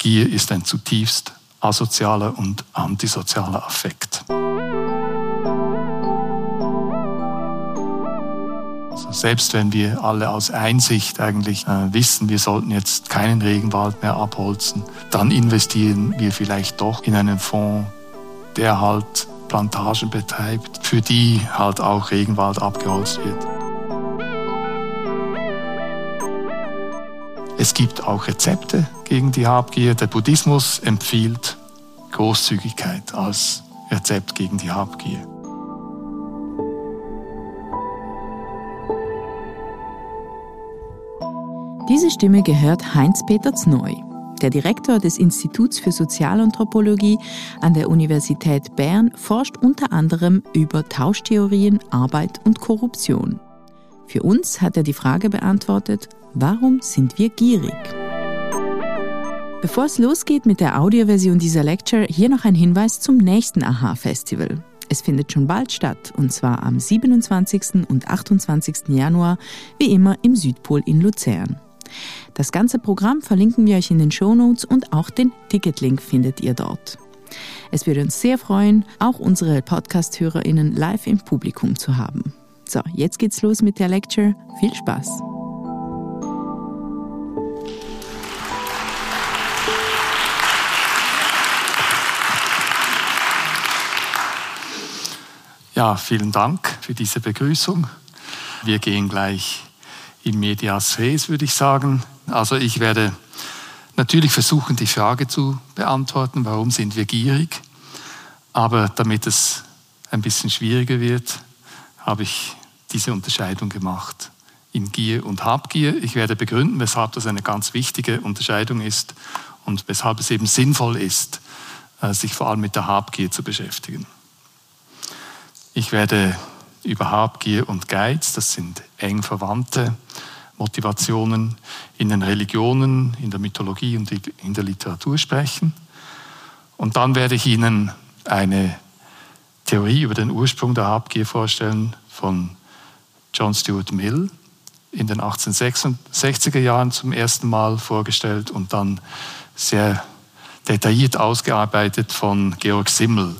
Gier ist ein zutiefst asozialer und antisozialer Affekt. Also selbst wenn wir alle aus Einsicht eigentlich äh, wissen, wir sollten jetzt keinen Regenwald mehr abholzen, dann investieren wir vielleicht doch in einen Fonds, der halt Plantagen betreibt, für die halt auch Regenwald abgeholzt wird. Es gibt auch Rezepte gegen die Habgier. Der Buddhismus empfiehlt Großzügigkeit als Rezept gegen die Habgier. Diese Stimme gehört Heinz-Peter Zneu. Der Direktor des Instituts für Sozialanthropologie an der Universität Bern forscht unter anderem über Tauschtheorien, Arbeit und Korruption. Für uns hat er die Frage beantwortet, warum sind wir gierig? Bevor es losgeht mit der Audioversion dieser Lecture, hier noch ein Hinweis zum nächsten AHA-Festival. Es findet schon bald statt, und zwar am 27. und 28. Januar, wie immer im Südpol in Luzern. Das ganze Programm verlinken wir euch in den Shownotes und auch den Ticketlink findet ihr dort. Es würde uns sehr freuen, auch unsere Podcast-HörerInnen live im Publikum zu haben. So, jetzt geht's los mit der Lecture. Viel Spaß! Ja, vielen Dank für diese Begrüßung. Wir gehen gleich in medias res, würde ich sagen. Also ich werde natürlich versuchen, die Frage zu beantworten, warum sind wir gierig? Aber damit es ein bisschen schwieriger wird, habe ich diese Unterscheidung gemacht in Gier und Habgier. Ich werde begründen, weshalb das eine ganz wichtige Unterscheidung ist und weshalb es eben sinnvoll ist, äh, sich vor allem mit der Habgier zu beschäftigen. Ich werde über Habgier und Geiz, das sind eng verwandte Motivationen in den Religionen, in der Mythologie und in der Literatur sprechen. Und dann werde ich Ihnen eine Theorie über den Ursprung der Habgier vorstellen von John Stuart Mill in den 1860er Jahren zum ersten Mal vorgestellt und dann sehr detailliert ausgearbeitet von Georg Simmel,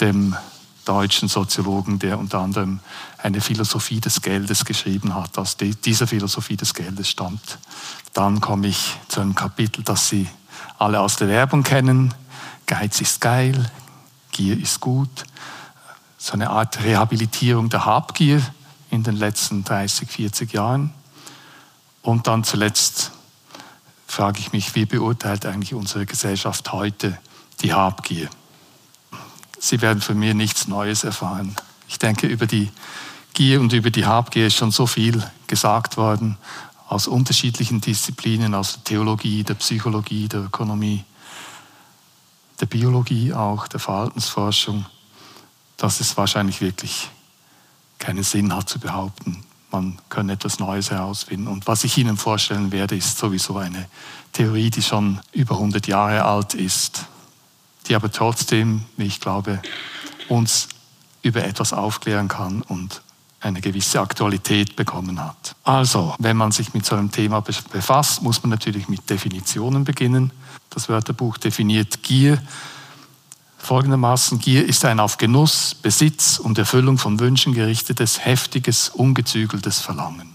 dem deutschen Soziologen, der unter anderem eine Philosophie des Geldes geschrieben hat. Aus dieser Philosophie des Geldes stammt. Dann komme ich zu einem Kapitel, das Sie alle aus der Werbung kennen. Geiz ist geil, Gier ist gut. So eine Art Rehabilitierung der Habgier in den letzten 30, 40 Jahren. Und dann zuletzt frage ich mich, wie beurteilt eigentlich unsere Gesellschaft heute die Habgier? Sie werden von mir nichts Neues erfahren. Ich denke, über die Gier und über die Habgier ist schon so viel gesagt worden, aus unterschiedlichen Disziplinen, aus der Theologie, der Psychologie, der Ökonomie, der Biologie auch, der Verhaltensforschung, dass es wahrscheinlich wirklich keinen Sinn hat zu behaupten, man könne etwas Neues herausfinden. Und was ich Ihnen vorstellen werde, ist sowieso eine Theorie, die schon über 100 Jahre alt ist die aber trotzdem, wie ich glaube, uns über etwas aufklären kann und eine gewisse Aktualität bekommen hat. Also, wenn man sich mit so einem Thema befasst, muss man natürlich mit Definitionen beginnen. Das Wörterbuch definiert Gier folgendermaßen, Gier ist ein auf Genuss, Besitz und Erfüllung von Wünschen gerichtetes, heftiges, ungezügeltes Verlangen.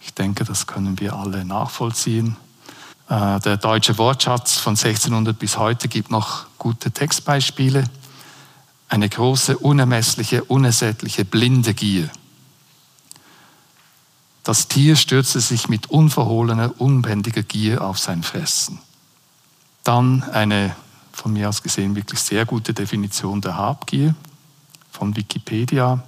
Ich denke, das können wir alle nachvollziehen. Äh, der deutsche Wortschatz von 1600 bis heute gibt noch gute Textbeispiele. Eine große, unermessliche, unersättliche, blinde Gier. Das Tier stürzte sich mit unverhohlener, unbändiger Gier auf sein Fressen. Dann eine von mir aus gesehen wirklich sehr gute Definition der Habgier von Wikipedia.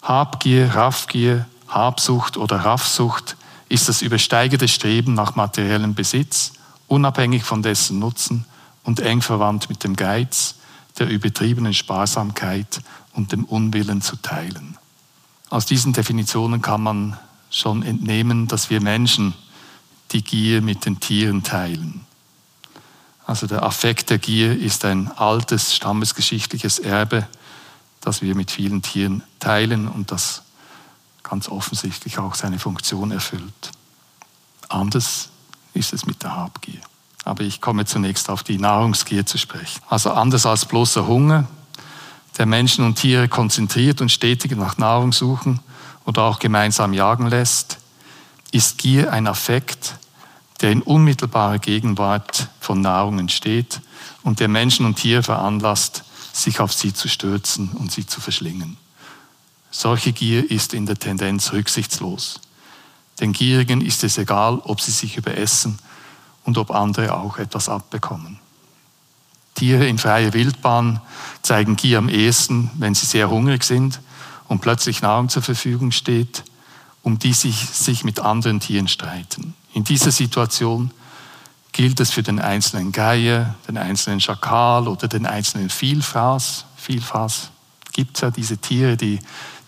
Habgier, Raffgier, Habsucht oder Raffsucht ist das übersteigerte Streben nach materiellem Besitz, unabhängig von dessen Nutzen und eng verwandt mit dem Geiz, der übertriebenen Sparsamkeit und dem Unwillen zu teilen. Aus diesen Definitionen kann man schon entnehmen, dass wir Menschen die Gier mit den Tieren teilen. Also der Affekt der Gier ist ein altes stammesgeschichtliches Erbe, das wir mit vielen Tieren teilen und das ganz offensichtlich auch seine Funktion erfüllt. Anders ist es mit der Habgier. Aber ich komme zunächst auf die Nahrungsgier zu sprechen. Also anders als bloßer Hunger, der Menschen und Tiere konzentriert und stetig nach Nahrung suchen oder auch gemeinsam jagen lässt, ist Gier ein Affekt, der in unmittelbarer Gegenwart von Nahrung entsteht und der Menschen und Tiere veranlasst, sich auf sie zu stürzen und sie zu verschlingen. Solche Gier ist in der Tendenz rücksichtslos. Den Gierigen ist es egal, ob sie sich überessen und ob andere auch etwas abbekommen. Tiere in freier Wildbahn zeigen Gier am ehesten, wenn sie sehr hungrig sind und plötzlich Nahrung zur Verfügung steht, um die sich, sich mit anderen Tieren streiten. In dieser Situation gilt es für den einzelnen Geier, den einzelnen Schakal oder den einzelnen Vielfraß. Vielfraß gibt es ja diese Tiere, die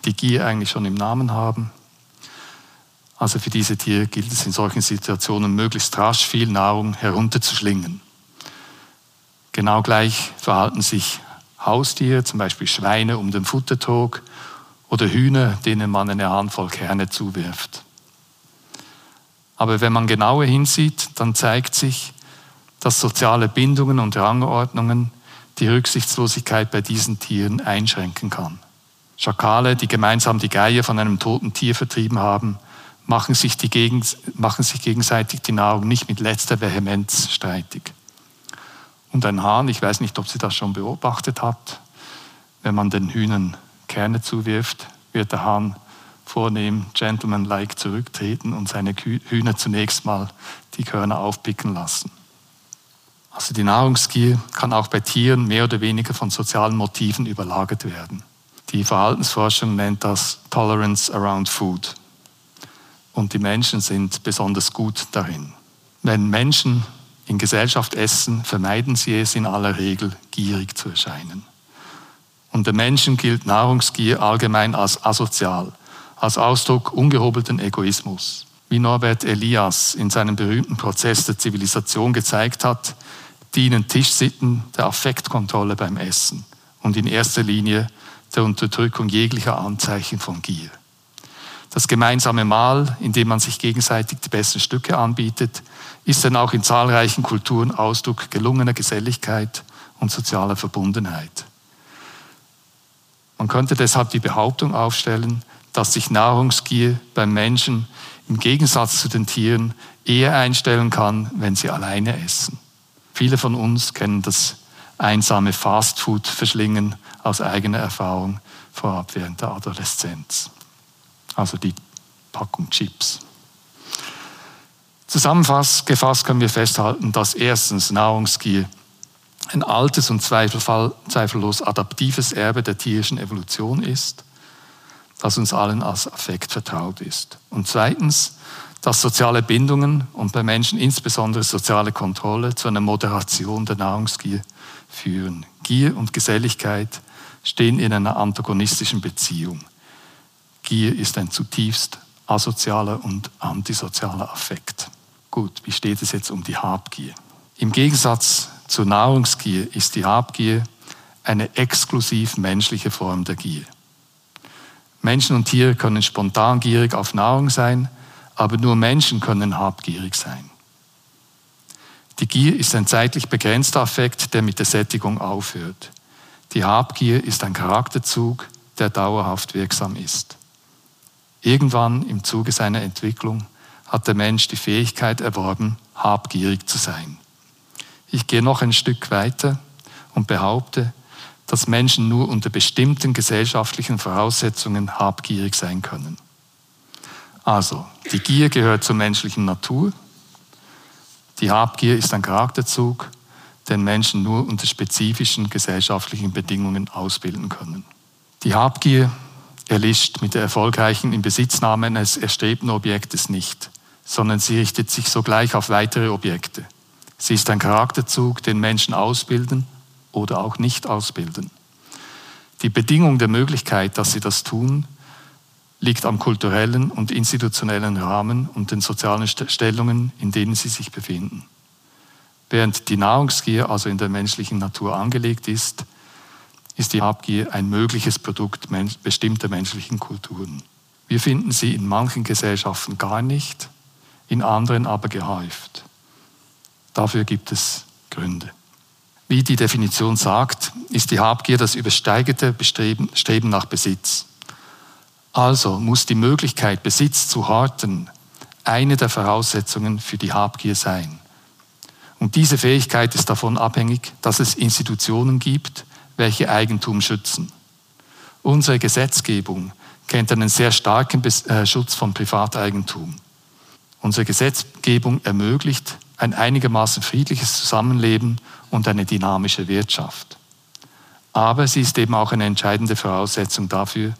die Gier eigentlich schon im Namen haben. Also für diese Tiere gilt es in solchen Situationen möglichst rasch viel Nahrung herunterzuschlingen. Genau gleich verhalten sich Haustiere, zum Beispiel Schweine um den Futtertrog oder Hühner, denen man eine Handvoll Kerne zuwirft. Aber wenn man genauer hinsieht, dann zeigt sich, dass soziale Bindungen und Rangordnungen die Rücksichtslosigkeit bei diesen Tieren einschränken kann. Schakale, die gemeinsam die Geier von einem toten Tier vertrieben haben, machen sich, die Gegen machen sich gegenseitig die Nahrung nicht mit letzter Vehemenz streitig. Und ein Hahn, ich weiß nicht, ob Sie das schon beobachtet habt, wenn man den Hühnern Kerne zuwirft, wird der Hahn vornehm, gentlemanlike zurücktreten und seine Hühner zunächst mal die Körner aufpicken lassen. Also die Nahrungsgier kann auch bei Tieren mehr oder weniger von sozialen Motiven überlagert werden. Die Verhaltensforschung nennt das Tolerance around Food. Und die Menschen sind besonders gut darin. Wenn Menschen in Gesellschaft essen, vermeiden sie es in aller Regel, gierig zu erscheinen. Unter Menschen gilt Nahrungsgier allgemein als asozial, als Ausdruck ungehobelten Egoismus. Wie Norbert Elias in seinem berühmten Prozess der Zivilisation gezeigt hat, dienen Tischsitten der Affektkontrolle beim Essen und in erster Linie der Unterdrückung jeglicher Anzeichen von Gier. Das gemeinsame Mahl, in dem man sich gegenseitig die besten Stücke anbietet, ist dann auch in zahlreichen Kulturen Ausdruck gelungener Geselligkeit und sozialer Verbundenheit. Man könnte deshalb die Behauptung aufstellen, dass sich Nahrungsgier beim Menschen im Gegensatz zu den Tieren eher einstellen kann, wenn sie alleine essen. Viele von uns kennen das einsame Fastfood-Verschlingen aus eigener Erfahrung vorab während der Adoleszenz. Also die Packung Chips. Zusammengefasst können wir festhalten, dass erstens Nahrungsgier ein altes und zweifellos adaptives Erbe der tierischen Evolution ist, das uns allen als Affekt vertraut ist. Und zweitens, dass soziale Bindungen und bei Menschen insbesondere soziale Kontrolle zu einer Moderation der Nahrungsgier führen. Gier und Geselligkeit stehen in einer antagonistischen Beziehung. Gier ist ein zutiefst asozialer und antisozialer Affekt. Gut, wie steht es jetzt um die Habgier? Im Gegensatz zur Nahrungsgier ist die Habgier eine exklusiv menschliche Form der Gier. Menschen und Tiere können spontan gierig auf Nahrung sein, aber nur Menschen können habgierig sein. Die Gier ist ein zeitlich begrenzter Affekt, der mit der Sättigung aufhört. Die Habgier ist ein Charakterzug, der dauerhaft wirksam ist. Irgendwann im Zuge seiner Entwicklung hat der Mensch die Fähigkeit erworben, habgierig zu sein. Ich gehe noch ein Stück weiter und behaupte, dass Menschen nur unter bestimmten gesellschaftlichen Voraussetzungen habgierig sein können. Also, die Gier gehört zur menschlichen Natur. Die Habgier ist ein Charakterzug, den Menschen nur unter spezifischen gesellschaftlichen Bedingungen ausbilden können. Die Habgier erlischt mit der erfolgreichen Inbesitznahme eines erstrebten Objektes nicht, sondern sie richtet sich sogleich auf weitere Objekte. Sie ist ein Charakterzug, den Menschen ausbilden oder auch nicht ausbilden. Die Bedingung der Möglichkeit, dass sie das tun, liegt am kulturellen und institutionellen Rahmen und den sozialen Stellungen, in denen sie sich befinden. Während die Nahrungsgier also in der menschlichen Natur angelegt ist, ist die Habgier ein mögliches Produkt bestimmter menschlichen Kulturen. Wir finden sie in manchen Gesellschaften gar nicht, in anderen aber gehäuft. Dafür gibt es Gründe. Wie die Definition sagt, ist die Habgier das übersteigerte Bestreben, Streben nach Besitz. Also muss die Möglichkeit, Besitz zu horten, eine der Voraussetzungen für die Habgier sein. Und diese Fähigkeit ist davon abhängig, dass es Institutionen gibt, welche Eigentum schützen. Unsere Gesetzgebung kennt einen sehr starken äh, Schutz von Privateigentum. Unsere Gesetzgebung ermöglicht ein einigermaßen friedliches Zusammenleben und eine dynamische Wirtschaft. Aber sie ist eben auch eine entscheidende Voraussetzung dafür,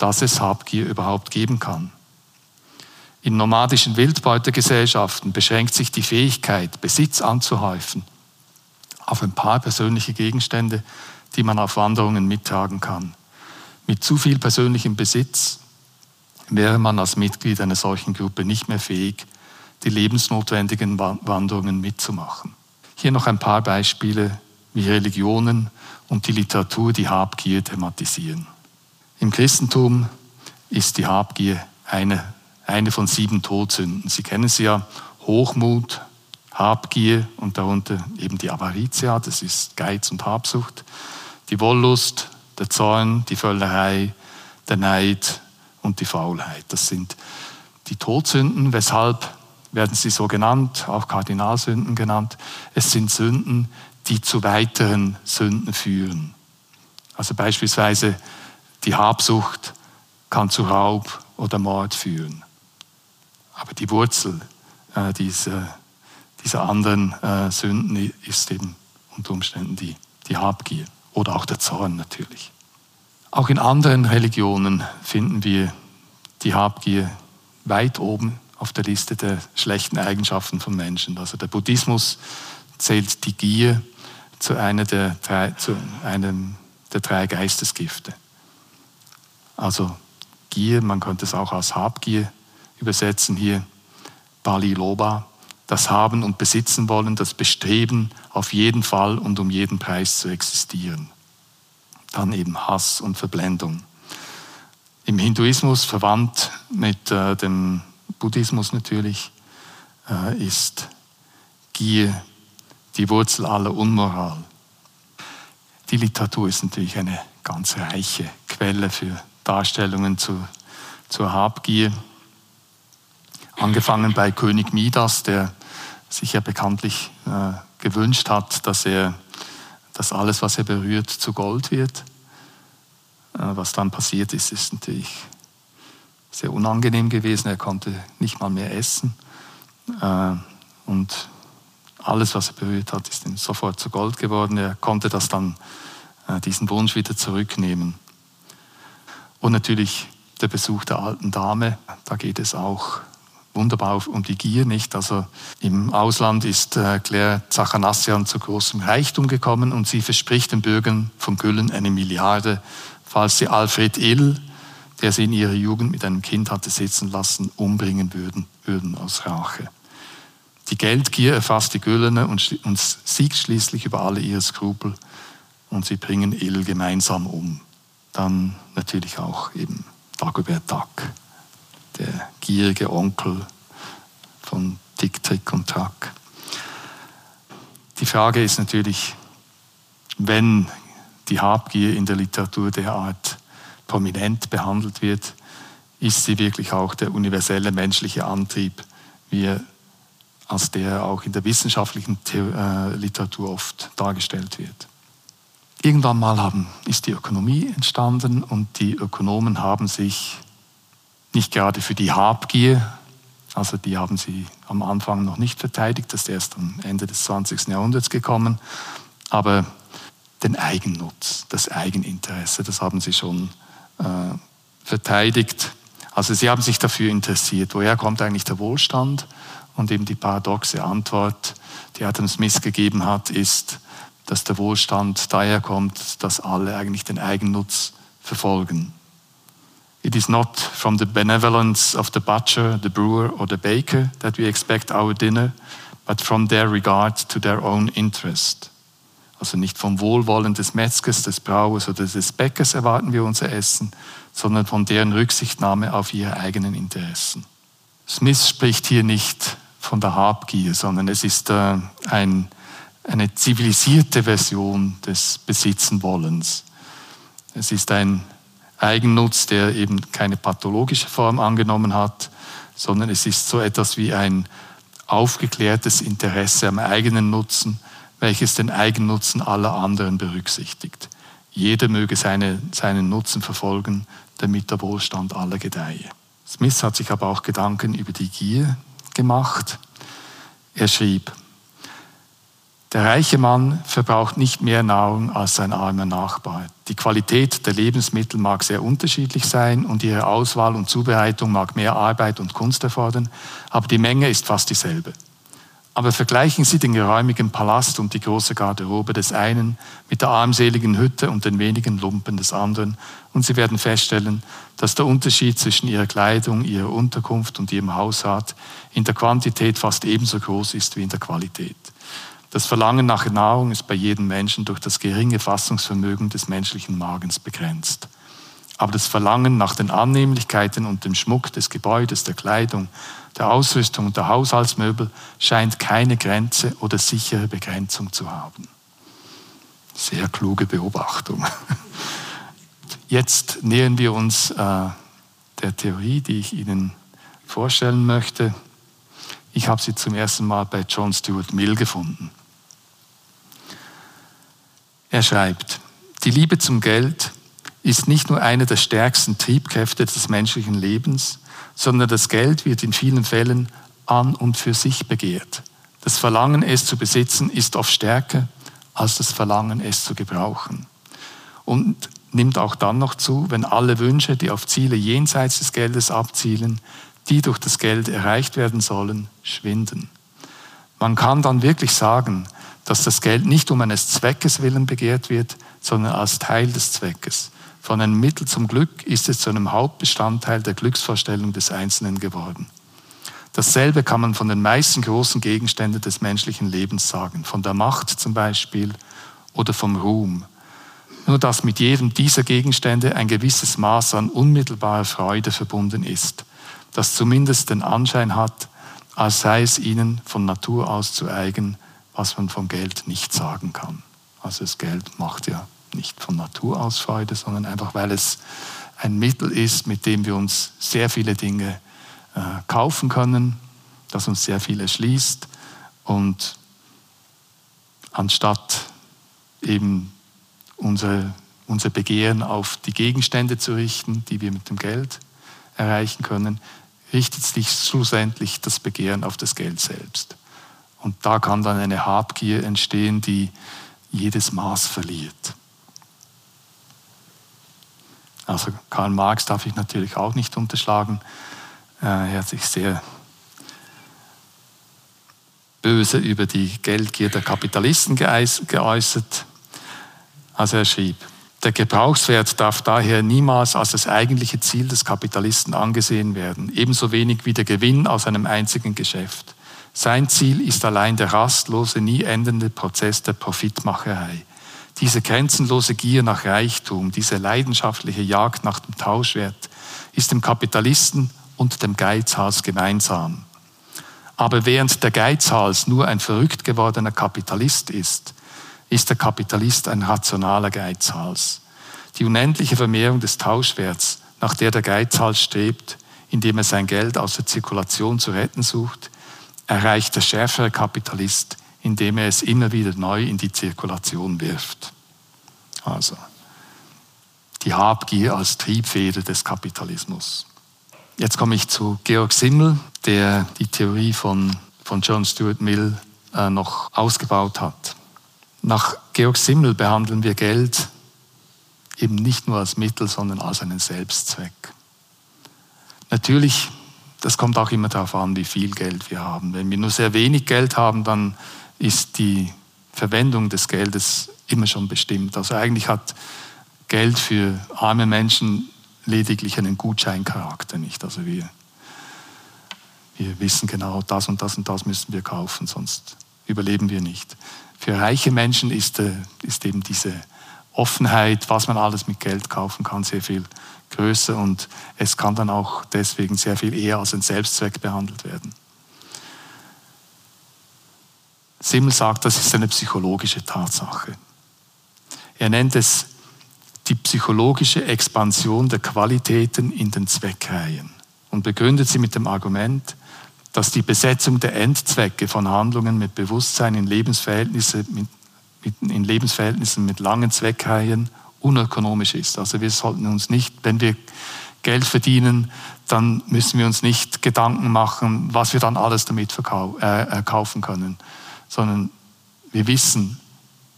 dass es Habgier überhaupt geben kann. In nomadischen Wildbeutegesellschaften beschränkt sich die Fähigkeit, Besitz anzuhäufen, auf ein paar persönliche Gegenstände, die man auf Wanderungen mittragen kann. Mit zu viel persönlichem Besitz wäre man als Mitglied einer solchen Gruppe nicht mehr fähig, die lebensnotwendigen Wanderungen mitzumachen. Hier noch ein paar Beispiele, wie Religionen und die Literatur die Habgier thematisieren. Im Christentum ist die Habgier eine, eine von sieben Todsünden. Sie kennen sie ja, Hochmut, Habgier und darunter eben die Avaritia, das ist Geiz und Habsucht, die Wollust, der Zorn, die Völlerei, der Neid und die Faulheit. Das sind die Todsünden. Weshalb werden sie so genannt, auch Kardinalsünden genannt? Es sind Sünden, die zu weiteren Sünden führen. Also beispielsweise die Habsucht kann zu Raub oder Mord führen. Aber die Wurzel äh, dieser, dieser anderen äh, Sünden ist eben unter Umständen die, die Habgier oder auch der Zorn natürlich. Auch in anderen Religionen finden wir die Habgier weit oben auf der Liste der schlechten Eigenschaften von Menschen. Also der Buddhismus zählt die Gier zu, einer der drei, zu einem der drei Geistesgifte. Also Gier, man könnte es auch als Habgier übersetzen hier, Bali Loba, das Haben und Besitzen wollen, das Bestreben, auf jeden Fall und um jeden Preis zu existieren. Dann eben Hass und Verblendung. Im Hinduismus verwandt mit äh, dem Buddhismus natürlich äh, ist Gier die Wurzel aller Unmoral. Die Literatur ist natürlich eine ganz reiche Quelle für Darstellungen zu, zur Habgier. Angefangen bei König Midas, der sich ja bekanntlich äh, gewünscht hat, dass er, dass alles, was er berührt, zu Gold wird. Äh, was dann passiert ist, ist natürlich sehr unangenehm gewesen. Er konnte nicht mal mehr essen. Äh, und alles, was er berührt hat, ist ihm sofort zu Gold geworden. Er konnte das dann, äh, diesen Wunsch wieder zurücknehmen. Und natürlich der Besuch der alten Dame, da geht es auch wunderbar um die Gier nicht. Also im Ausland ist äh, Claire Zachanassian zu großem Reichtum gekommen und sie verspricht den Bürgern von Güllen eine Milliarde, falls sie Alfred Ill, der sie in ihrer Jugend mit einem Kind hatte sitzen lassen, umbringen würden, würden aus Rache. Die Geldgier erfasst die Güllene und, und siegt schließlich über alle ihre Skrupel und sie bringen Ill gemeinsam um. Dann natürlich auch eben Dagobert Duck der gierige Onkel von Tick, Trick und Track. Die Frage ist natürlich, wenn die Habgier in der Literatur derart prominent behandelt wird, ist sie wirklich auch der universelle menschliche Antrieb, wie er als der auch in der wissenschaftlichen äh, Literatur oft dargestellt wird. Irgendwann mal haben, ist die Ökonomie entstanden und die Ökonomen haben sich nicht gerade für die Habgier, also die haben sie am Anfang noch nicht verteidigt, das ist erst am Ende des 20. Jahrhunderts gekommen, aber den Eigennutz, das Eigeninteresse, das haben sie schon äh, verteidigt. Also sie haben sich dafür interessiert, woher kommt eigentlich der Wohlstand? Und eben die paradoxe Antwort, die Adam Smith gegeben hat, ist, dass der Wohlstand daher kommt, dass alle eigentlich den Eigennutz verfolgen. It is not from the benevolence of the butcher, the brewer, or the baker that we expect our dinner, but from their regard to their own interest. Also nicht vom Wohlwollen des Metzgers, des Brauers oder des Bäckers erwarten wir unser Essen, sondern von deren Rücksichtnahme auf ihre eigenen Interessen. Smith spricht hier nicht von der Habgier, sondern es ist äh, ein, eine zivilisierte Version des Besitzenwollens. Es ist ein Eigennutz, der eben keine pathologische Form angenommen hat, sondern es ist so etwas wie ein aufgeklärtes Interesse am eigenen Nutzen, welches den Eigennutzen aller anderen berücksichtigt. Jeder möge seine, seinen Nutzen verfolgen, damit der Wohlstand aller gedeihe. Smith hat sich aber auch Gedanken über die Gier gemacht. Er schrieb, der reiche Mann verbraucht nicht mehr Nahrung als sein armer Nachbar. Die Qualität der Lebensmittel mag sehr unterschiedlich sein und ihre Auswahl und Zubereitung mag mehr Arbeit und Kunst erfordern, aber die Menge ist fast dieselbe. Aber vergleichen Sie den geräumigen Palast und die große Garderobe des einen mit der armseligen Hütte und den wenigen Lumpen des anderen, und Sie werden feststellen, dass der Unterschied zwischen Ihrer Kleidung, Ihrer Unterkunft und Ihrem Hausrat in der Quantität fast ebenso groß ist wie in der Qualität. Das Verlangen nach Nahrung ist bei jedem Menschen durch das geringe Fassungsvermögen des menschlichen Magens begrenzt. Aber das Verlangen nach den Annehmlichkeiten und dem Schmuck des Gebäudes, der Kleidung, der Ausrüstung und der Haushaltsmöbel scheint keine Grenze oder sichere Begrenzung zu haben. Sehr kluge Beobachtung. Jetzt nähern wir uns äh, der Theorie, die ich Ihnen vorstellen möchte. Ich habe sie zum ersten Mal bei John Stuart Mill gefunden. Er schreibt, die Liebe zum Geld ist nicht nur eine der stärksten Triebkräfte des menschlichen Lebens, sondern das Geld wird in vielen Fällen an und für sich begehrt. Das Verlangen, es zu besitzen, ist oft stärker als das Verlangen, es zu gebrauchen. Und nimmt auch dann noch zu, wenn alle Wünsche, die auf Ziele jenseits des Geldes abzielen, die durch das Geld erreicht werden sollen, schwinden. Man kann dann wirklich sagen, dass das Geld nicht um eines Zweckes willen begehrt wird, sondern als Teil des Zweckes. Von einem Mittel zum Glück ist es zu einem Hauptbestandteil der Glücksvorstellung des Einzelnen geworden. Dasselbe kann man von den meisten großen Gegenständen des menschlichen Lebens sagen, von der Macht zum Beispiel oder vom Ruhm. Nur dass mit jedem dieser Gegenstände ein gewisses Maß an unmittelbarer Freude verbunden ist, das zumindest den Anschein hat, als sei es ihnen von Natur aus zu eigen, was man vom Geld nicht sagen kann. Also das Geld macht ja nicht von Natur aus Freude, sondern einfach, weil es ein Mittel ist, mit dem wir uns sehr viele Dinge äh, kaufen können, das uns sehr viel erschließt. Und anstatt eben unser, unser Begehren auf die Gegenstände zu richten, die wir mit dem Geld erreichen können, richtet sich schlussendlich das Begehren auf das Geld selbst. Und da kann dann eine Habgier entstehen, die jedes Maß verliert. Also Karl Marx darf ich natürlich auch nicht unterschlagen. Äh, er hat sich sehr böse über die Geldgier der Kapitalisten geäußert. Also er schrieb, der Gebrauchswert darf daher niemals als das eigentliche Ziel des Kapitalisten angesehen werden, ebenso wenig wie der Gewinn aus einem einzigen Geschäft. Sein Ziel ist allein der rastlose, nie endende Prozess der Profitmacherei. Diese grenzenlose Gier nach Reichtum, diese leidenschaftliche Jagd nach dem Tauschwert ist dem Kapitalisten und dem Geizhals gemeinsam. Aber während der Geizhals nur ein verrückt gewordener Kapitalist ist, ist der Kapitalist ein rationaler Geizhals. Die unendliche Vermehrung des Tauschwerts, nach der der Geizhals strebt, indem er sein Geld aus der Zirkulation zu retten sucht, erreicht der schärfere Kapitalist, indem er es immer wieder neu in die Zirkulation wirft. Also die Habgier als Triebfeder des Kapitalismus. Jetzt komme ich zu Georg Simmel, der die Theorie von, von John Stuart Mill äh, noch ausgebaut hat. Nach Georg Simmel behandeln wir Geld eben nicht nur als Mittel, sondern als einen Selbstzweck. Natürlich das kommt auch immer darauf an, wie viel Geld wir haben. Wenn wir nur sehr wenig Geld haben, dann ist die Verwendung des Geldes immer schon bestimmt. Also eigentlich hat Geld für arme Menschen lediglich einen Gutscheincharakter, nicht? Also wir, wir wissen genau, das und das und das müssen wir kaufen, sonst überleben wir nicht. Für reiche Menschen ist, äh, ist eben diese Offenheit, was man alles mit Geld kaufen kann, sehr viel größer und es kann dann auch deswegen sehr viel eher als ein Selbstzweck behandelt werden. Simmel sagt, das ist eine psychologische Tatsache. Er nennt es die psychologische Expansion der Qualitäten in den Zweckreihen und begründet sie mit dem Argument, dass die Besetzung der Endzwecke von Handlungen mit Bewusstsein in Lebensverhältnisse mit, in Lebensverhältnissen mit langen Zweckreihen unökonomisch ist. Also wir sollten uns nicht, wenn wir Geld verdienen, dann müssen wir uns nicht Gedanken machen, was wir dann alles damit äh, kaufen können, sondern wir wissen,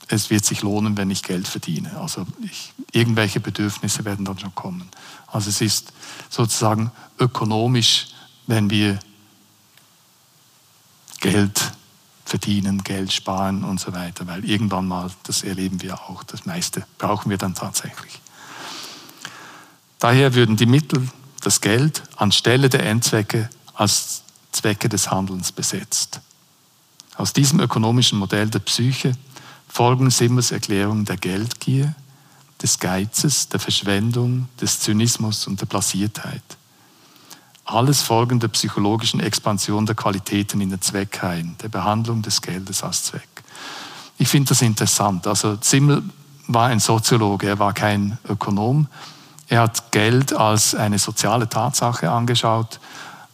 es wird sich lohnen, wenn ich Geld verdiene. Also ich, irgendwelche Bedürfnisse werden dann schon kommen. Also es ist sozusagen ökonomisch, wenn wir Geld verdienen, Geld sparen und so weiter, weil irgendwann mal, das erleben wir auch, das meiste brauchen wir dann tatsächlich. Daher würden die Mittel, das Geld, anstelle der Endzwecke als Zwecke des Handelns besetzt. Aus diesem ökonomischen Modell der Psyche folgen Simmers Erklärungen der Geldgier, des Geizes, der Verschwendung, des Zynismus und der Blasiertheit. Alles Folgen der psychologischen Expansion der Qualitäten in den Zweckreihen, der Behandlung des Geldes als Zweck. Ich finde das interessant. Also Simmel war ein Soziologe, er war kein Ökonom. Er hat Geld als eine soziale Tatsache angeschaut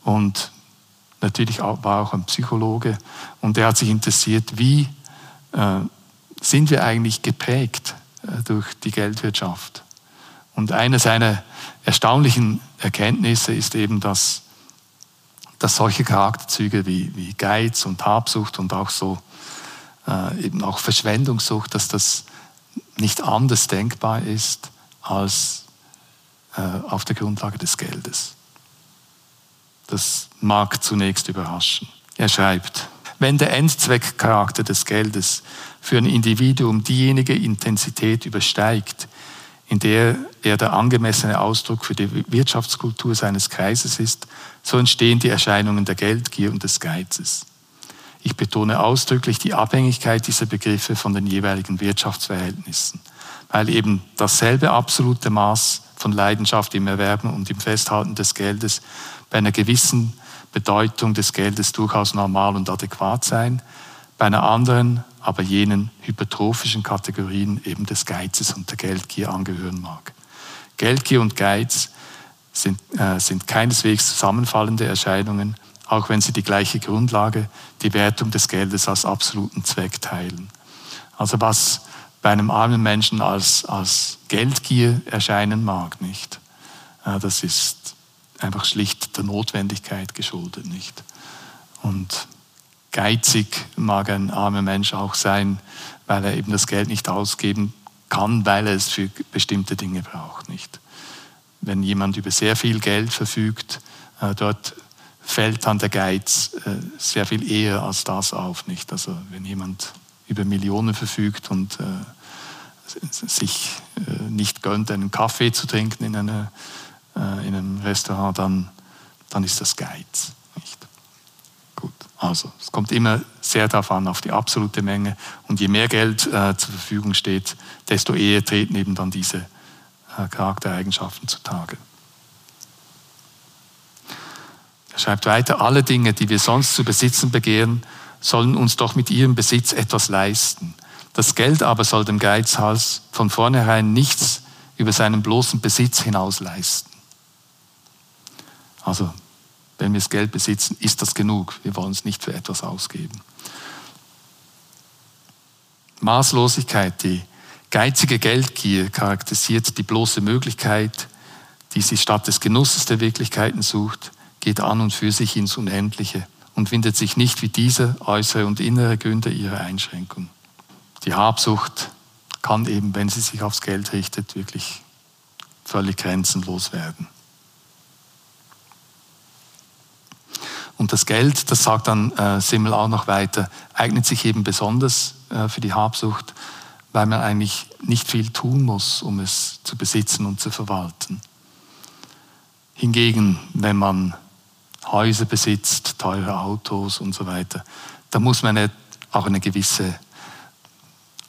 und natürlich war auch ein Psychologe. Und er hat sich interessiert, wie äh, sind wir eigentlich geprägt äh, durch die Geldwirtschaft. Und eine seiner erstaunlichen Erkenntnisse ist eben, dass, dass solche Charakterzüge wie, wie Geiz und Habsucht und auch so äh, eben auch Verschwendungssucht, dass das nicht anders denkbar ist als äh, auf der Grundlage des Geldes. Das mag zunächst überraschen. Er schreibt, wenn der Endzweckcharakter des Geldes für ein Individuum diejenige Intensität übersteigt, in der er der angemessene Ausdruck für die Wirtschaftskultur seines Kreises ist, so entstehen die Erscheinungen der Geldgier und des Geizes. Ich betone ausdrücklich die Abhängigkeit dieser Begriffe von den jeweiligen Wirtschaftsverhältnissen, weil eben dasselbe absolute Maß von Leidenschaft im Erwerben und im Festhalten des Geldes bei einer gewissen Bedeutung des Geldes durchaus normal und adäquat sein, bei einer anderen aber jenen hypertrophischen Kategorien eben des Geizes und der Geldgier angehören mag. Geldgier und Geiz sind, äh, sind keineswegs zusammenfallende Erscheinungen, auch wenn sie die gleiche Grundlage, die Wertung des Geldes als absoluten Zweck teilen. Also was bei einem armen Menschen als, als Geldgier erscheinen mag, nicht? Äh, das ist einfach schlicht der Notwendigkeit geschuldet, nicht? Und geizig mag ein armer Mensch auch sein, weil er eben das Geld nicht ausgeben kann, weil er es für bestimmte Dinge braucht, nicht? Wenn jemand über sehr viel Geld verfügt, äh, dort fällt dann der Geiz äh, sehr viel eher als das auf, nicht? Also wenn jemand über Millionen verfügt und äh, sich nicht gönnt, einen Kaffee zu trinken in, einer, in einem Restaurant, dann, dann ist das Geiz. Also es kommt immer sehr darauf an, auf die absolute Menge. Und je mehr Geld äh, zur Verfügung steht, desto eher treten eben dann diese äh, Charaktereigenschaften zutage. Er schreibt weiter, alle Dinge, die wir sonst zu besitzen begehren, sollen uns doch mit ihrem Besitz etwas leisten. Das Geld aber soll dem Geizhals von vornherein nichts über seinen bloßen Besitz hinaus leisten. Also wenn wir das Geld besitzen, ist das genug. Wir wollen es nicht für etwas ausgeben. Maßlosigkeit, die geizige Geldgier charakterisiert die bloße Möglichkeit, die sie statt des Genusses der Wirklichkeiten sucht, geht an und für sich ins Unendliche und windet sich nicht wie diese äußere und innere Gründe ihrer Einschränkung. Die Habsucht kann eben, wenn sie sich aufs Geld richtet, wirklich völlig grenzenlos werden. Und das Geld, das sagt dann äh, Simmel auch noch weiter, eignet sich eben besonders äh, für die Habsucht, weil man eigentlich nicht viel tun muss, um es zu besitzen und zu verwalten. Hingegen, wenn man Häuser besitzt, teure Autos und so weiter, da muss man auch eine gewisse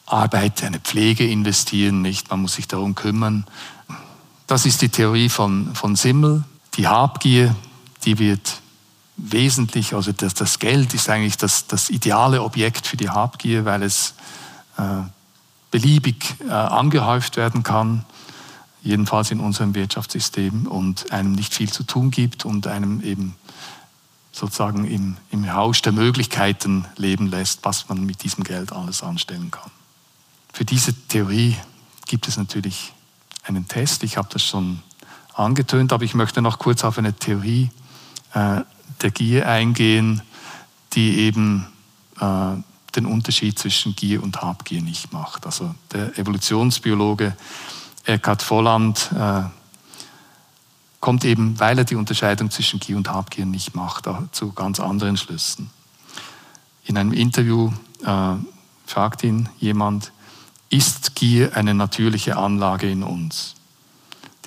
Arbeit, eine Pflege investieren, nicht? Man muss sich darum kümmern. Das ist die Theorie von, von Simmel. Die Habgier, die wird wesentlich, also das, das Geld ist eigentlich das, das ideale Objekt für die Habgier, weil es äh, beliebig äh, angehäuft werden kann, jedenfalls in unserem Wirtschaftssystem, und einem nicht viel zu tun gibt und einem eben sozusagen im, im Rausch der Möglichkeiten leben lässt, was man mit diesem Geld alles anstellen kann. Für diese Theorie gibt es natürlich einen Test. Ich habe das schon angetönt, aber ich möchte noch kurz auf eine Theorie äh, der Gier eingehen, die eben äh, den Unterschied zwischen Gier und Habgier nicht macht. Also der Evolutionsbiologe Eckhard Volland äh, kommt eben, weil er die Unterscheidung zwischen Gier und Habgier nicht macht, zu ganz anderen Schlüssen. In einem Interview äh, fragt ihn jemand, ist Gier eine natürliche Anlage in uns?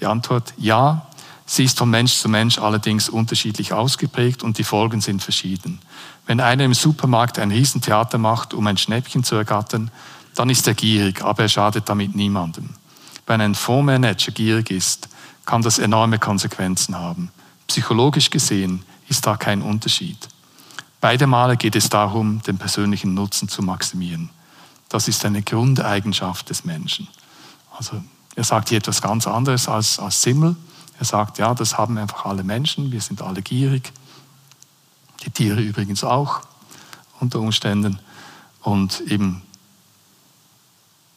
Die Antwort, ja, sie ist von Mensch zu Mensch allerdings unterschiedlich ausgeprägt und die Folgen sind verschieden. Wenn einer im Supermarkt ein Riesentheater macht, um ein Schnäppchen zu ergattern, dann ist er gierig, aber er schadet damit niemandem. Wenn ein Fondsmanager gierig ist, kann das enorme Konsequenzen haben. Psychologisch gesehen ist da kein Unterschied. Beide Male geht es darum, den persönlichen Nutzen zu maximieren. Das ist eine Grundeigenschaft des Menschen. Also er sagt hier etwas ganz anderes als, als Simmel. Er sagt, ja, das haben einfach alle Menschen, wir sind alle gierig. Die Tiere übrigens auch unter Umständen. Und eben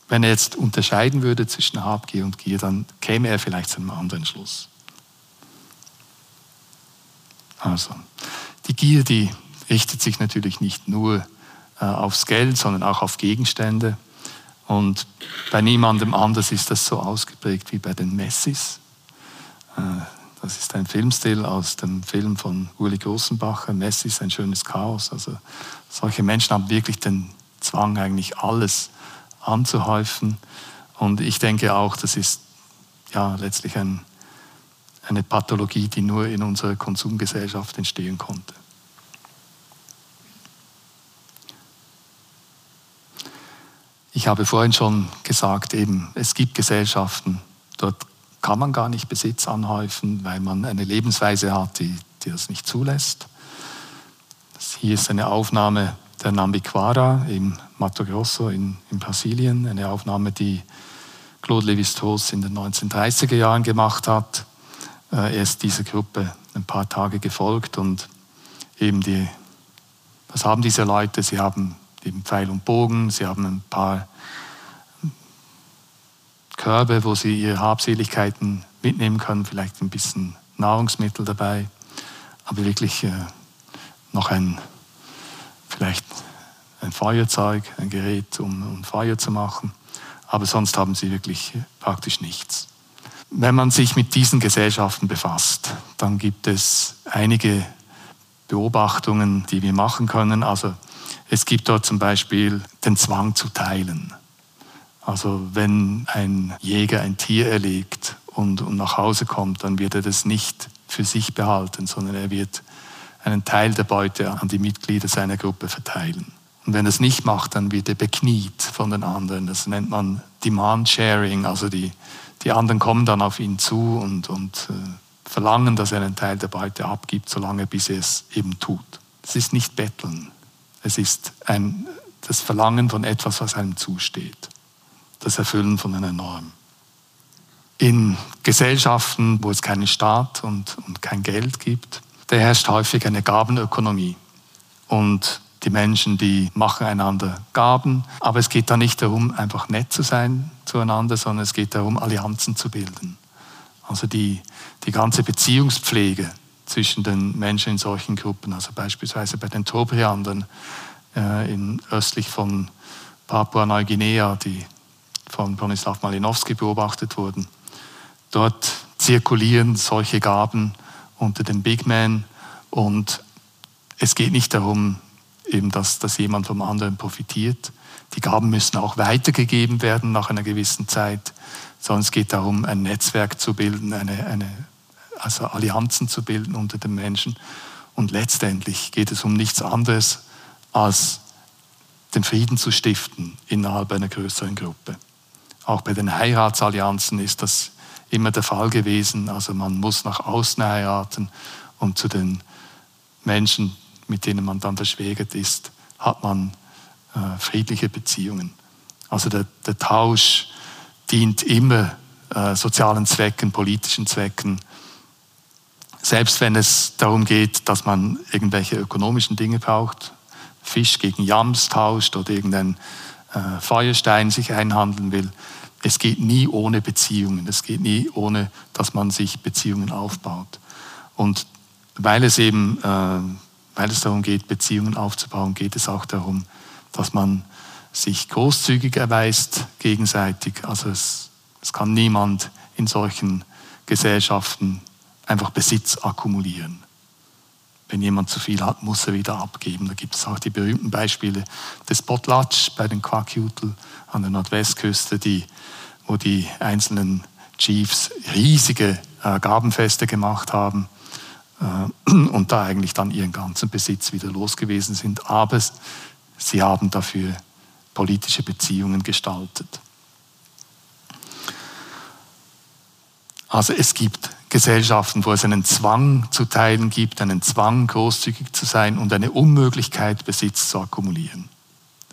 wenn er jetzt unterscheiden würde zwischen Habgier und Gier, dann käme er vielleicht zu einem anderen Schluss. Also, die Gier, die richtet sich natürlich nicht nur äh, aufs Geld, sondern auch auf Gegenstände. Und bei niemandem anders ist das so ausgeprägt wie bei den Messis. Äh, das ist ein Filmstil aus dem Film von Uli Großenbacher, Messis, ein schönes Chaos. Also solche Menschen haben wirklich den Zwang, eigentlich alles anzuhäufen. Und ich denke auch, das ist ja letztlich ein, eine Pathologie, die nur in unserer Konsumgesellschaft entstehen konnte. Ich habe vorhin schon gesagt, eben, es gibt Gesellschaften, dort kann man gar nicht Besitz anhäufen, weil man eine Lebensweise hat, die, die das nicht zulässt. Das hier ist eine Aufnahme der Nambiquara im Mato Grosso in, in Brasilien, eine Aufnahme, die Claude Lévi-Strauss in den 1930er Jahren gemacht hat. Äh, er ist dieser Gruppe ein paar Tage gefolgt und eben die, was haben diese Leute? Sie haben eben Pfeil und Bogen, sie haben ein paar Körbe, wo sie ihre Habseligkeiten mitnehmen können, vielleicht ein bisschen Nahrungsmittel dabei, aber wirklich äh, noch ein vielleicht ein Feuerzeug, ein Gerät, um, um Feuer zu machen. Aber sonst haben sie wirklich praktisch nichts. Wenn man sich mit diesen Gesellschaften befasst, dann gibt es einige Beobachtungen, die wir machen können. Also es gibt dort zum Beispiel den Zwang zu teilen. Also wenn ein Jäger ein Tier erlegt und, und nach Hause kommt, dann wird er das nicht für sich behalten, sondern er wird einen Teil der Beute an die Mitglieder seiner Gruppe verteilen. Und wenn er es nicht macht, dann wird er bekniet von den anderen. Das nennt man Demand Sharing. Also die, die anderen kommen dann auf ihn zu und, und äh, verlangen, dass er einen Teil der Beute abgibt, solange bis er es eben tut. Es ist nicht Betteln. Es ist ein, das Verlangen von etwas, was einem zusteht. Das Erfüllen von einer Norm. In Gesellschaften, wo es keinen Staat und, und kein Geld gibt, da herrscht häufig eine Gabenökonomie. Und die Menschen, die machen einander Gaben. Aber es geht da nicht darum, einfach nett zu sein zueinander, sondern es geht darum, Allianzen zu bilden. Also die, die ganze Beziehungspflege zwischen den Menschen in solchen Gruppen, also beispielsweise bei den Tobriandern äh, in, östlich von Papua-Neuguinea, die von Bronislaw Malinowski beobachtet wurden. Dort zirkulieren solche Gaben unter den Big Men und es geht nicht darum, eben, dass, dass jemand vom anderen profitiert. Die Gaben müssen auch weitergegeben werden nach einer gewissen Zeit, sondern es geht darum, ein Netzwerk zu bilden, eine, eine, also Allianzen zu bilden unter den Menschen. Und letztendlich geht es um nichts anderes, als den Frieden zu stiften innerhalb einer größeren Gruppe. Auch bei den Heiratsallianzen ist das immer der Fall gewesen. Also man muss nach außen heiraten, um zu den Menschen, mit denen man dann verschwägert ist, hat man äh, friedliche Beziehungen. Also der, der Tausch dient immer äh, sozialen Zwecken, politischen Zwecken. Selbst wenn es darum geht, dass man irgendwelche ökonomischen Dinge braucht, Fisch gegen Jams tauscht oder irgendein äh, Feuerstein sich einhandeln will, es geht nie ohne Beziehungen. Es geht nie ohne, dass man sich Beziehungen aufbaut. Und weil es eben, äh, weil es darum geht, Beziehungen aufzubauen, geht es auch darum, dass man sich großzügig erweist gegenseitig. Also es, es kann niemand in solchen Gesellschaften einfach Besitz akkumulieren. Wenn jemand zu viel hat, muss er wieder abgeben. Da gibt es auch die berühmten Beispiele des Potlatsch bei den Quackjutel an der Nordwestküste, die, wo die einzelnen Chiefs riesige äh, Gabenfeste gemacht haben äh, und da eigentlich dann ihren ganzen Besitz wieder los gewesen sind. Aber sie haben dafür politische Beziehungen gestaltet. Also es gibt Gesellschaften, wo es einen Zwang zu teilen gibt, einen Zwang, großzügig zu sein und eine Unmöglichkeit, Besitz zu akkumulieren.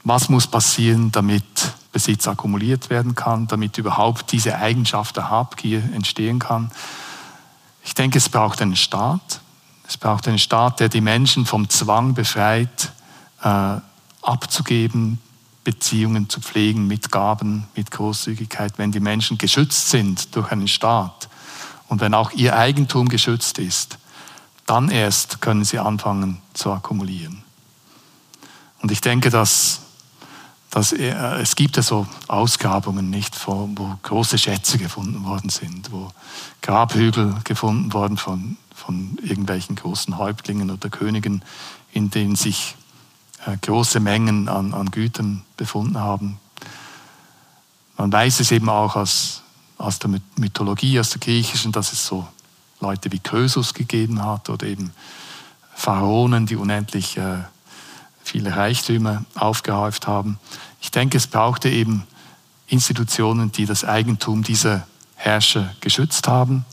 Was muss passieren, damit Besitz akkumuliert werden kann, damit überhaupt diese Eigenschaft der Habgier entstehen kann? Ich denke, es braucht einen Staat. Es braucht einen Staat, der die Menschen vom Zwang befreit, äh, abzugeben, Beziehungen zu pflegen mit Gaben, mit Großzügigkeit. Wenn die Menschen geschützt sind durch einen Staat, und wenn auch ihr Eigentum geschützt ist, dann erst können sie anfangen zu akkumulieren. Und ich denke, dass, dass äh, es gibt ja so Ausgrabungen nicht, wo, wo große Schätze gefunden worden sind, wo Grabhügel gefunden worden von, von irgendwelchen großen Häuptlingen oder Königen, in denen sich äh, große Mengen an, an Gütern befunden haben. Man weiß es eben auch aus aus der Mythologie, aus der griechischen, dass es so Leute wie Krösus gegeben hat oder eben Pharaonen, die unendlich äh, viele Reichtümer aufgehäuft haben. Ich denke, es brauchte eben Institutionen, die das Eigentum dieser Herrscher geschützt haben.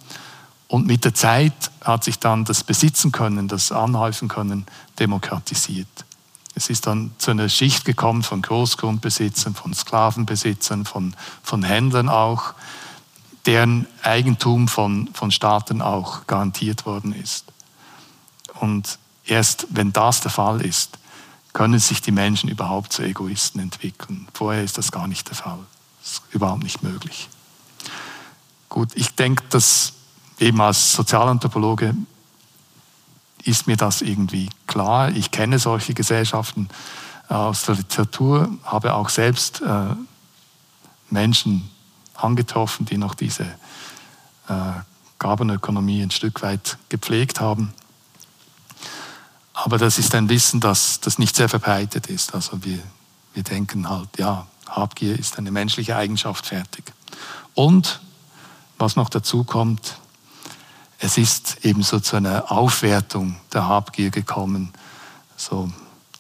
Und mit der Zeit hat sich dann das Besitzen können, das Anhäufen können, demokratisiert. Es ist dann zu einer Schicht gekommen von Großgrundbesitzern, von Sklavenbesitzern, von, von Händlern auch, deren Eigentum von, von Staaten auch garantiert worden ist. Und erst wenn das der Fall ist, können sich die Menschen überhaupt zu Egoisten entwickeln. Vorher ist das gar nicht der Fall. Das ist überhaupt nicht möglich. Gut, ich denke, dass eben als Sozialanthropologe ist mir das irgendwie klar. Ich kenne solche Gesellschaften aus der Literatur, habe auch selbst äh, Menschen angetroffen, die noch diese äh, Gabenökonomie ein Stück weit gepflegt haben. Aber das ist ein Wissen, das, das nicht sehr verbreitet ist. Also wir, wir denken halt, ja, Habgier ist eine menschliche Eigenschaft fertig. Und was noch dazu kommt, es ist ebenso zu einer Aufwertung der Habgier gekommen, so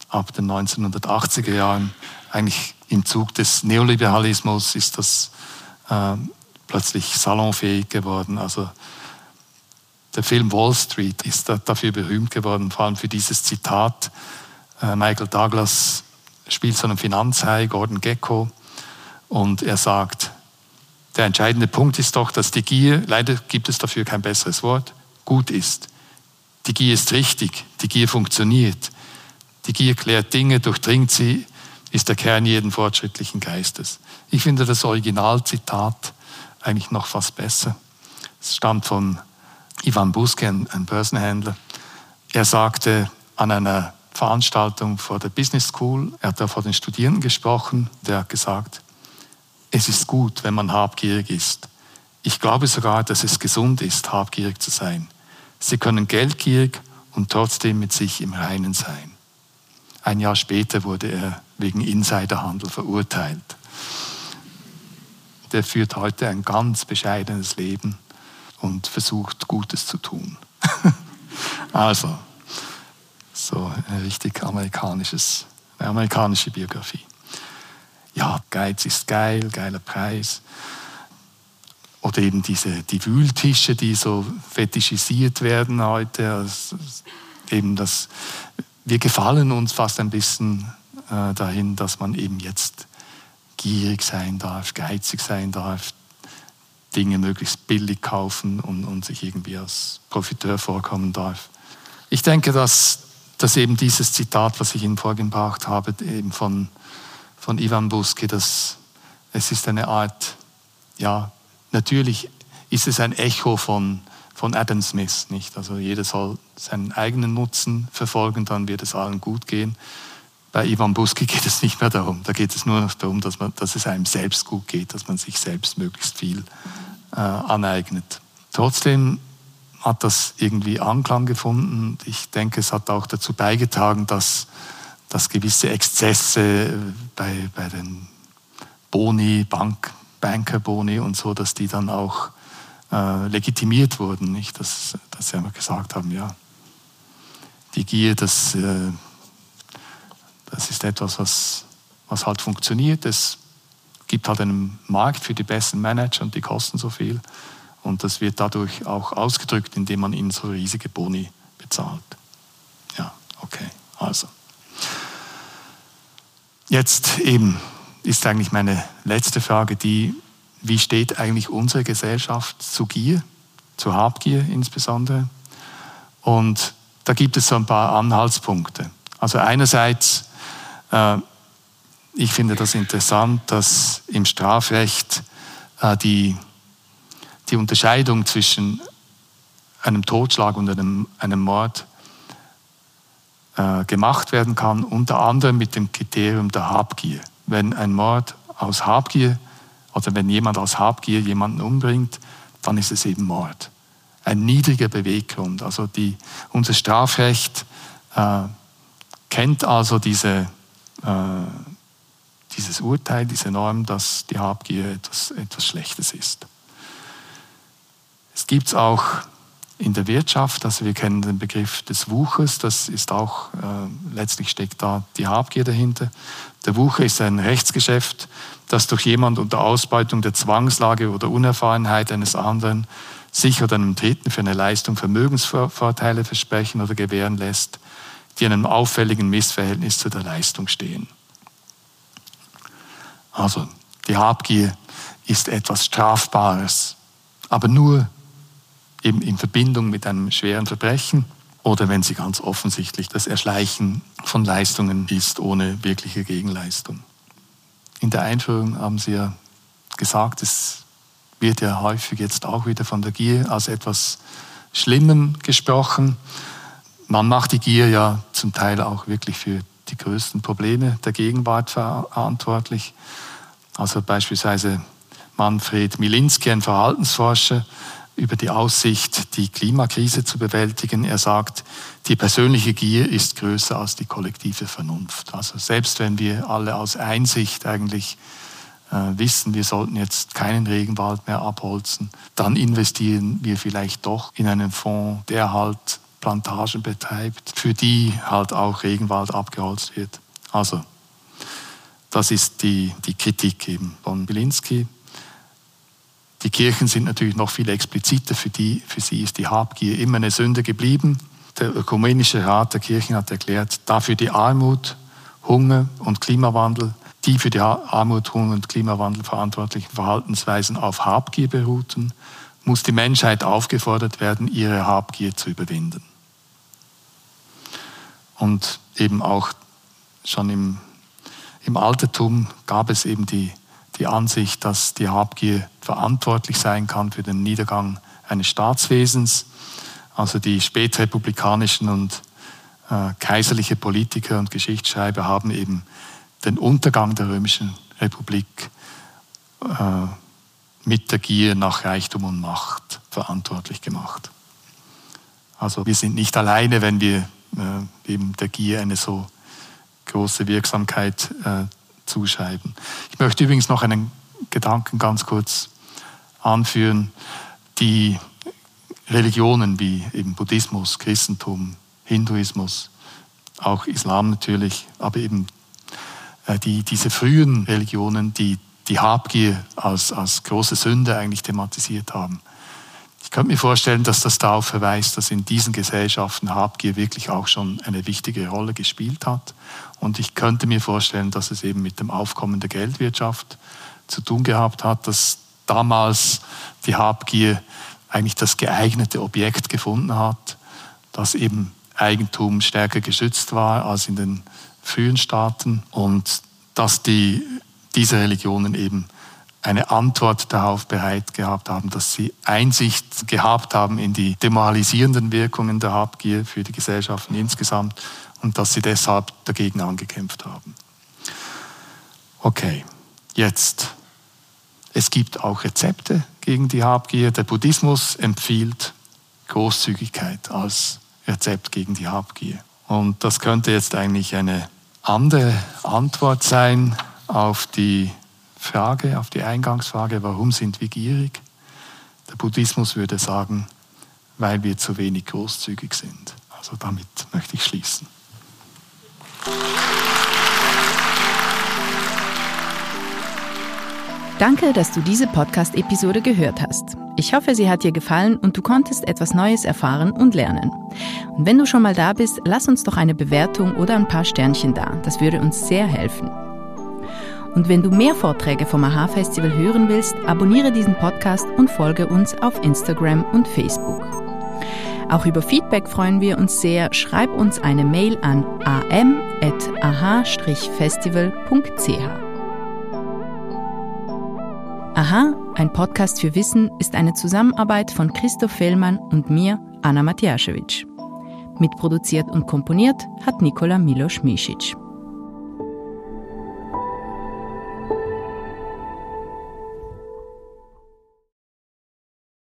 ab den 1980er Jahren. Eigentlich im Zug des Neoliberalismus ist das äh, plötzlich salonfähig geworden. Also der Film Wall Street ist dafür berühmt geworden, vor allem für dieses Zitat. Äh, Michael Douglas spielt so einen Finanzhai, Gordon Gecko, und er sagt, der entscheidende Punkt ist doch, dass die Gier, leider gibt es dafür kein besseres Wort, gut ist. Die Gier ist richtig, die Gier funktioniert. Die Gier klärt Dinge, durchdringt sie, ist der Kern jeden fortschrittlichen Geistes. Ich finde das Originalzitat eigentlich noch fast besser. Es stammt von Ivan Buske, ein Börsenhändler. Er sagte an einer Veranstaltung vor der Business School, er hat da vor den Studierenden gesprochen, der hat gesagt, es ist gut, wenn man habgierig ist. Ich glaube sogar, dass es gesund ist, habgierig zu sein. Sie können geldgierig und trotzdem mit sich im Reinen sein. Ein Jahr später wurde er wegen Insiderhandel verurteilt. Der führt heute ein ganz bescheidenes Leben und versucht Gutes zu tun. also, so ein richtig amerikanisches, eine amerikanische Biografie. Ja, Geiz ist geil, geiler Preis. Oder eben diese, die Wühltische, die so fetischisiert werden heute. Also, eben das, wir gefallen uns fast ein bisschen äh, dahin, dass man eben jetzt gierig sein darf, geizig sein darf, Dinge möglichst billig kaufen und, und sich irgendwie als Profiteur vorkommen darf. Ich denke, dass, dass eben dieses Zitat, was ich Ihnen vorgebracht habe, eben von, von Ivan Buski, dass es ist eine Art, ja, natürlich ist es ein Echo von, von Adam Smith, nicht? Also jeder soll seinen eigenen Nutzen verfolgen, dann wird es allen gut gehen. Bei Ivan Buski geht es nicht mehr darum. Da geht es nur noch darum, dass, man, dass es einem selbst gut geht, dass man sich selbst möglichst viel äh, aneignet. Trotzdem hat das irgendwie Anklang gefunden. Ich denke, es hat auch dazu beigetragen, dass, dass gewisse Exzesse bei, bei den Boni, Bank, Bankerboni und so, dass die dann auch äh, legitimiert wurden. Nicht? Dass, dass sie einfach gesagt haben, ja, die Gier, das, äh, das ist etwas, was, was halt funktioniert. Es gibt halt einen Markt für die besten Manager und die kosten so viel. Und das wird dadurch auch ausgedrückt, indem man ihnen so riesige Boni bezahlt. Ja, okay, also. Jetzt eben ist eigentlich meine letzte Frage die, wie steht eigentlich unsere Gesellschaft zu Gier, zu Habgier insbesondere? Und da gibt es so ein paar Anhaltspunkte. Also einerseits, ich finde das interessant, dass im Strafrecht äh, die, die Unterscheidung zwischen einem Totschlag und einem, einem Mord äh, gemacht werden kann, unter anderem mit dem Kriterium der Habgier. Wenn ein Mord aus Habgier also wenn jemand aus Habgier jemanden umbringt, dann ist es eben Mord. Ein niedriger Beweggrund. Also die, unser Strafrecht äh, kennt also diese, äh, dieses Urteil, diese Norm, dass die Habgier etwas, etwas Schlechtes ist. Es gibt es auch in der Wirtschaft, also wir kennen den Begriff des Wuchers, das ist auch, äh, letztlich steckt da die Habgier dahinter. Der Wucher ist ein Rechtsgeschäft, das durch jemand unter Ausbeutung der Zwangslage oder Unerfahrenheit eines anderen sich oder einem Dritten für eine Leistung Vermögensvorteile versprechen oder gewähren lässt, die in einem auffälligen Missverhältnis zu der Leistung stehen. Also die Habgier ist etwas Strafbares, aber nur eben in Verbindung mit einem schweren Verbrechen oder wenn sie ganz offensichtlich das Erschleichen von Leistungen ist ohne wirkliche Gegenleistung. In der Einführung haben Sie ja gesagt, es wird ja häufig jetzt auch wieder von der Gier als etwas Schlimmem gesprochen. Man macht die Gier ja zum Teil auch wirklich für die größten Probleme der Gegenwart verantwortlich. Also beispielsweise Manfred Milinski, ein Verhaltensforscher, über die Aussicht, die Klimakrise zu bewältigen. Er sagt, die persönliche Gier ist größer als die kollektive Vernunft. Also selbst wenn wir alle aus Einsicht eigentlich äh, wissen, wir sollten jetzt keinen Regenwald mehr abholzen, dann investieren wir vielleicht doch in einen Fonds, der halt Plantagen betreibt, für die halt auch Regenwald abgeholzt wird. Also das ist die, die Kritik eben von Bilinski. Die Kirchen sind natürlich noch viel expliziter. Für, die, für sie ist die Habgier immer eine Sünde geblieben. Der Ökumenische Rat der Kirchen hat erklärt, dafür die Armut, Hunger und Klimawandel, die für die Armut, Hunger und Klimawandel verantwortlichen Verhaltensweisen auf Habgier beruhten, muss die Menschheit aufgefordert werden, ihre Habgier zu überwinden. Und eben auch schon im, im Altertum gab es eben die die Ansicht, dass die Habgier verantwortlich sein kann für den Niedergang eines Staatswesens. Also die spätrepublikanischen und äh, kaiserliche Politiker und Geschichtsschreiber haben eben den Untergang der römischen Republik äh, mit der Gier nach Reichtum und Macht verantwortlich gemacht. Also wir sind nicht alleine, wenn wir äh, eben der Gier eine so große Wirksamkeit äh, zuschreiben. Ich möchte übrigens noch einen Gedanken ganz kurz anführen. Die Religionen wie eben Buddhismus, Christentum, Hinduismus, auch Islam natürlich, aber eben äh, die, diese frühen Religionen, die die Habgier als, als große Sünde eigentlich thematisiert haben. Ich könnte mir vorstellen, dass das darauf verweist, dass in diesen Gesellschaften Habgier wirklich auch schon eine wichtige Rolle gespielt hat. Und ich könnte mir vorstellen, dass es eben mit dem Aufkommen der Geldwirtschaft zu tun gehabt hat, dass damals die Habgier eigentlich das geeignete Objekt gefunden hat, dass eben Eigentum stärker geschützt war als in den frühen Staaten und dass die, diese Religionen eben eine Antwort darauf bereit gehabt haben, dass sie Einsicht gehabt haben in die demoralisierenden Wirkungen der Habgier für die Gesellschaften insgesamt und dass sie deshalb dagegen angekämpft haben. Okay, jetzt. Es gibt auch Rezepte gegen die Habgier. Der Buddhismus empfiehlt Großzügigkeit als Rezept gegen die Habgier. Und das könnte jetzt eigentlich eine andere Antwort sein auf die Frage, auf die Eingangsfrage, warum sind wir gierig? Der Buddhismus würde sagen, weil wir zu wenig großzügig sind. Also damit möchte ich schließen. Danke, dass du diese Podcast-Episode gehört hast. Ich hoffe, sie hat dir gefallen und du konntest etwas Neues erfahren und lernen. Und wenn du schon mal da bist, lass uns doch eine Bewertung oder ein paar Sternchen da. Das würde uns sehr helfen. Und wenn du mehr Vorträge vom AHA-Festival hören willst, abonniere diesen Podcast und folge uns auf Instagram und Facebook. Auch über Feedback freuen wir uns sehr. Schreib uns eine Mail an am.aha-festival.ch. Aha, ein Podcast für Wissen ist eine Zusammenarbeit von Christoph Fellmann und mir, Anna Matjaschewitsch. Mitproduziert und komponiert hat Nikola Milos Misic.